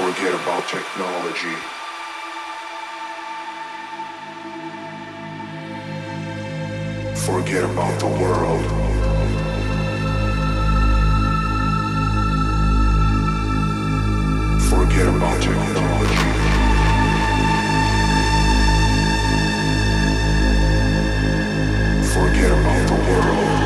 Forget about technology. Forget about the world. Forget about technology. Forget about the world.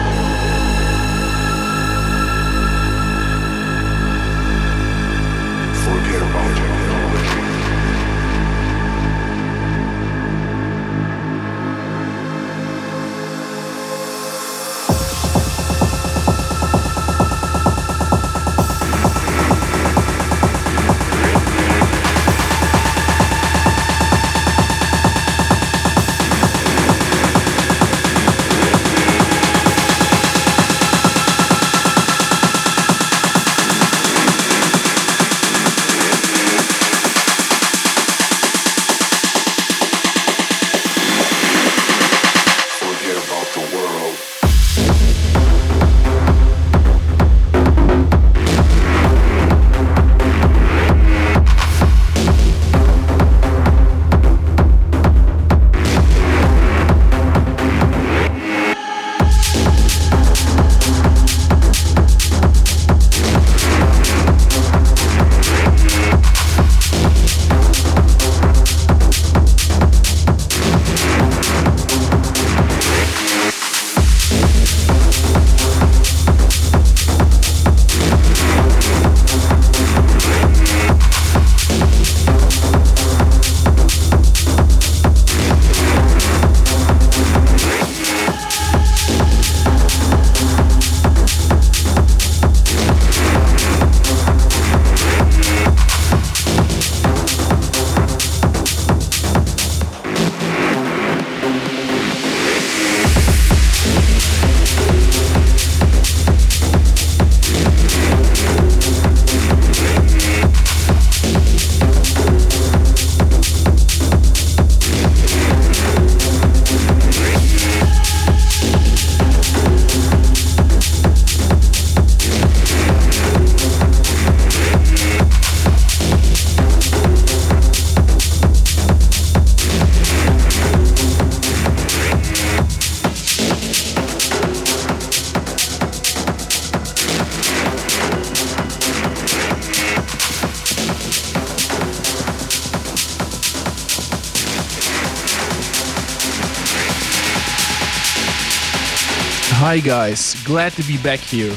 Guys, glad to be back here.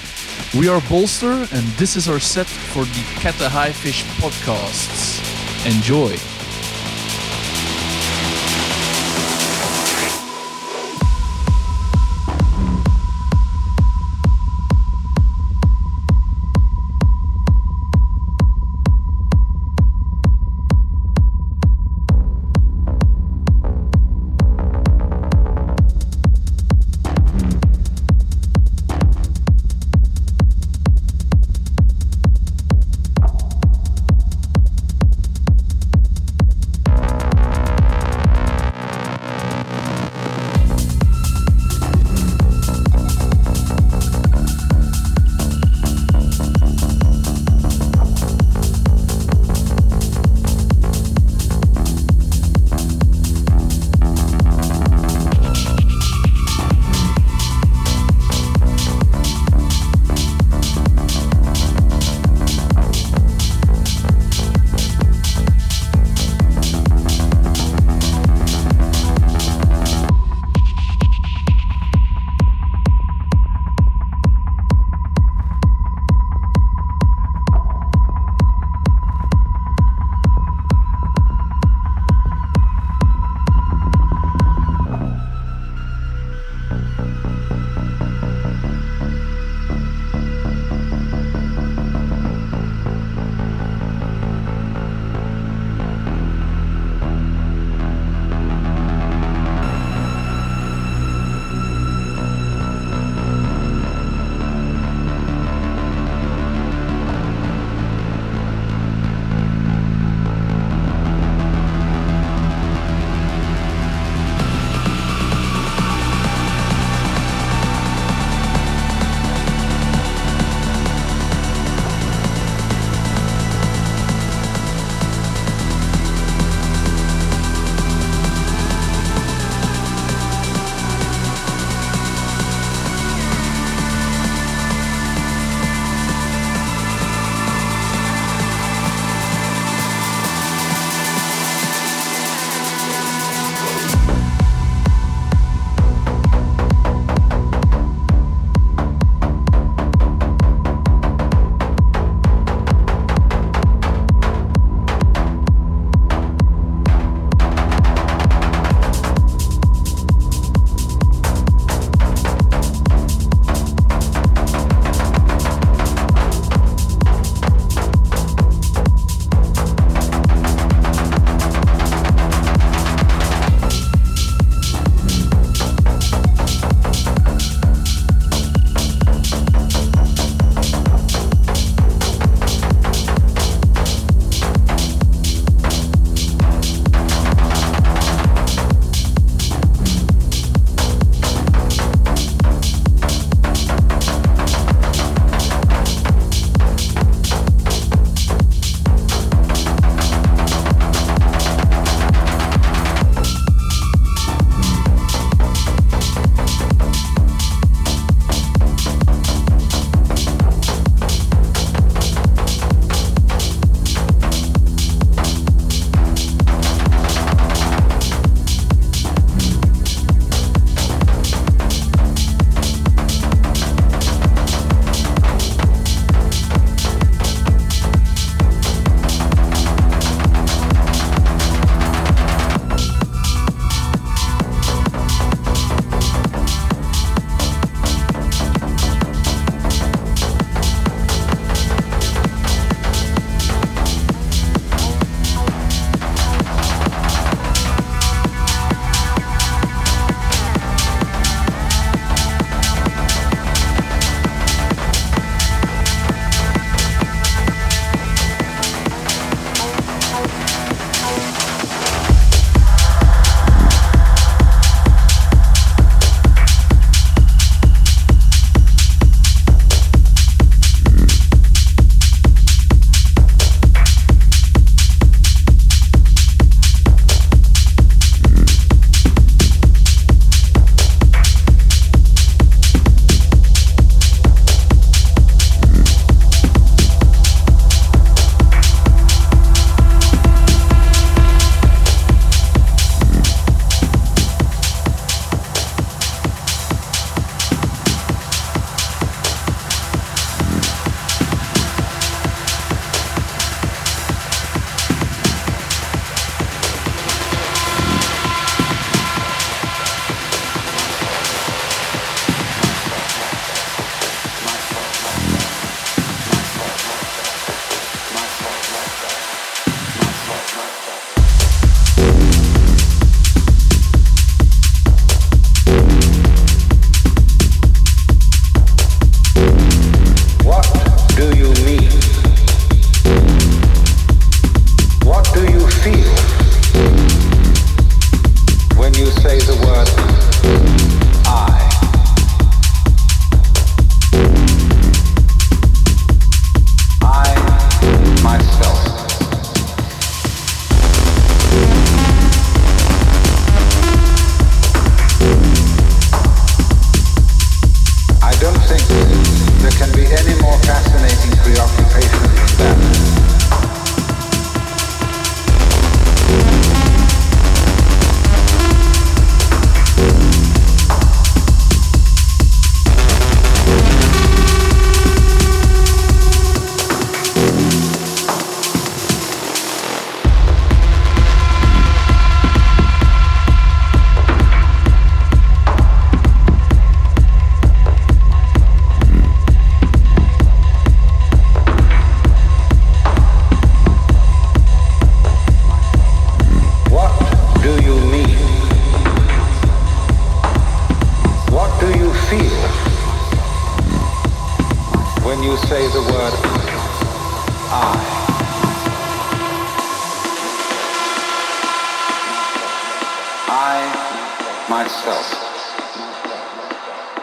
We are Bolster and this is our set for the the High Fish podcasts. Enjoy.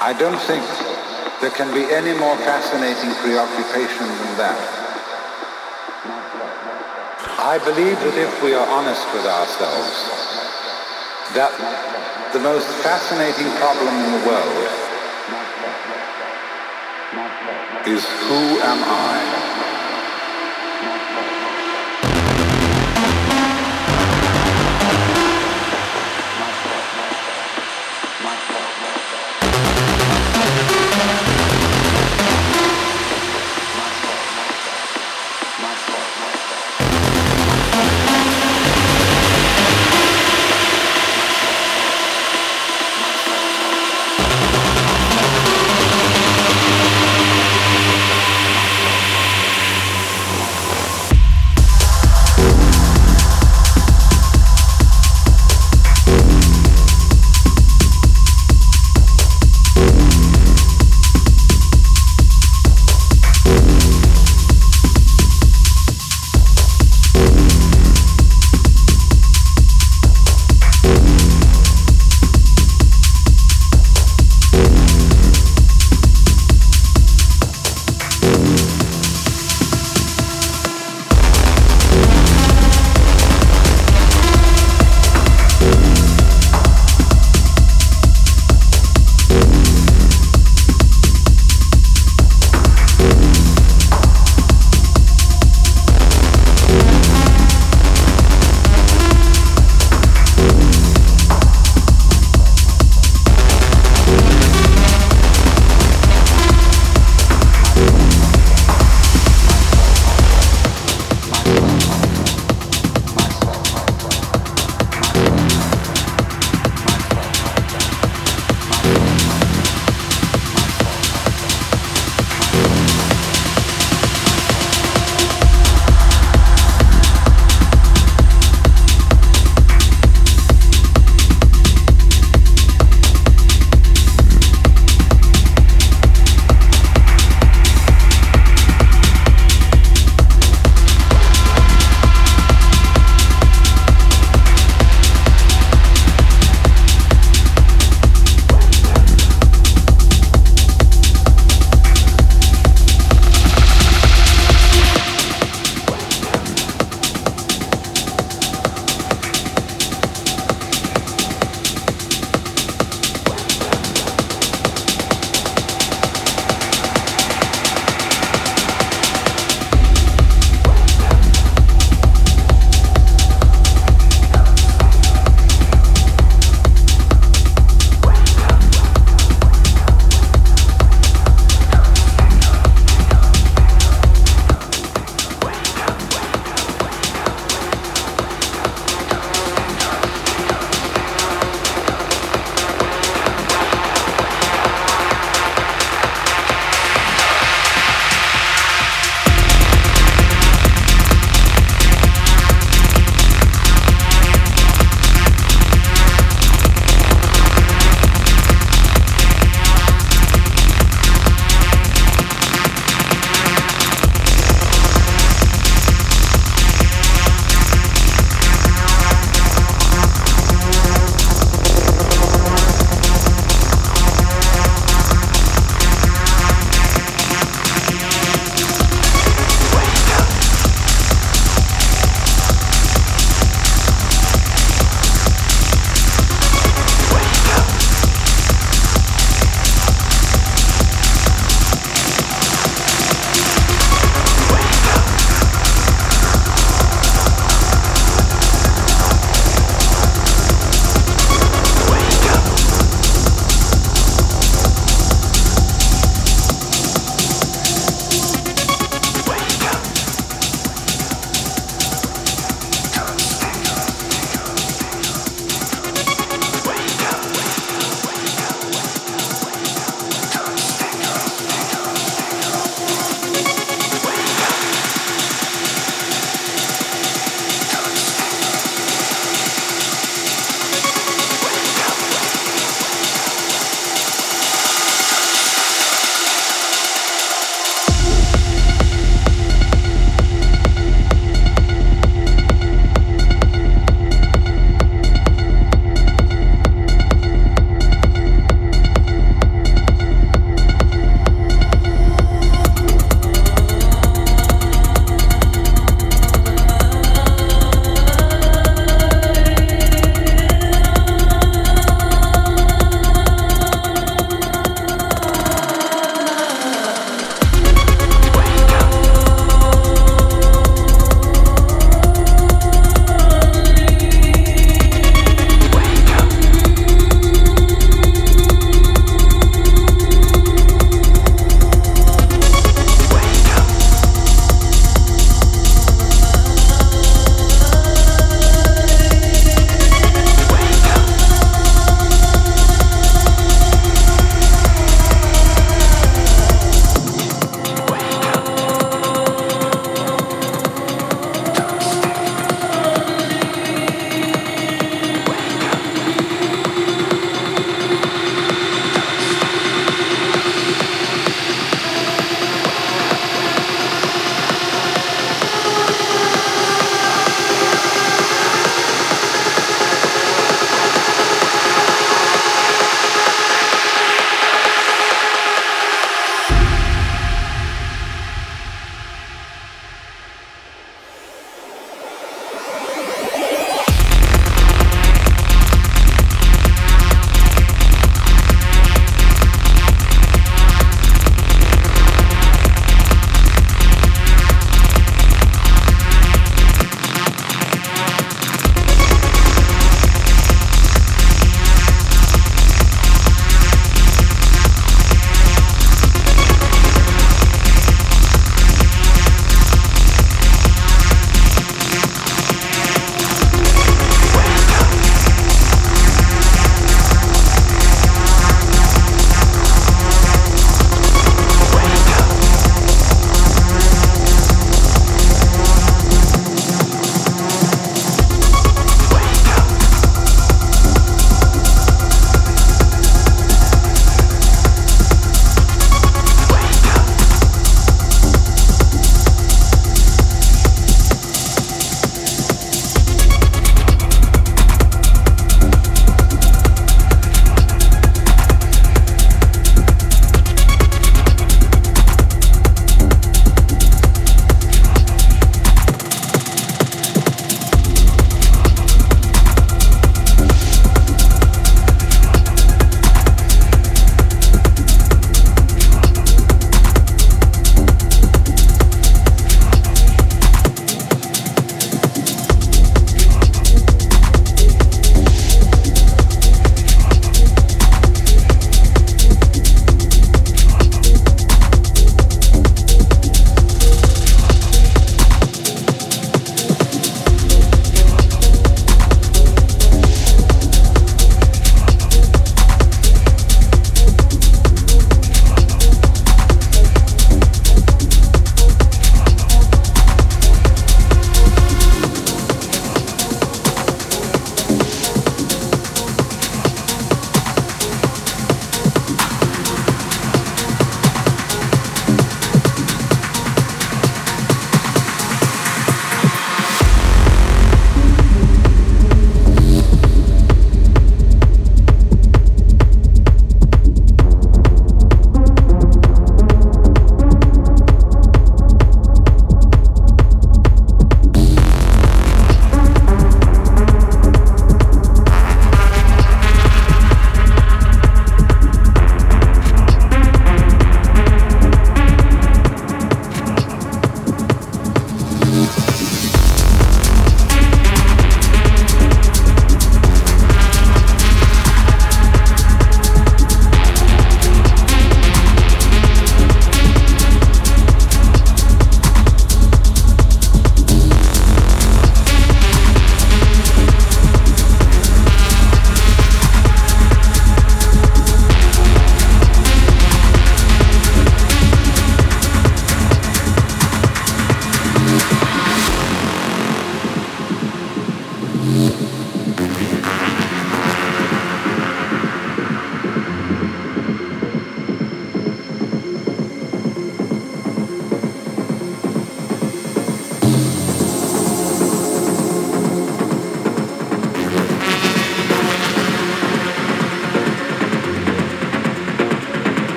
I don't think there can be any more fascinating preoccupation than that. I believe that if we are honest with ourselves, that the most fascinating problem in the world is who am I?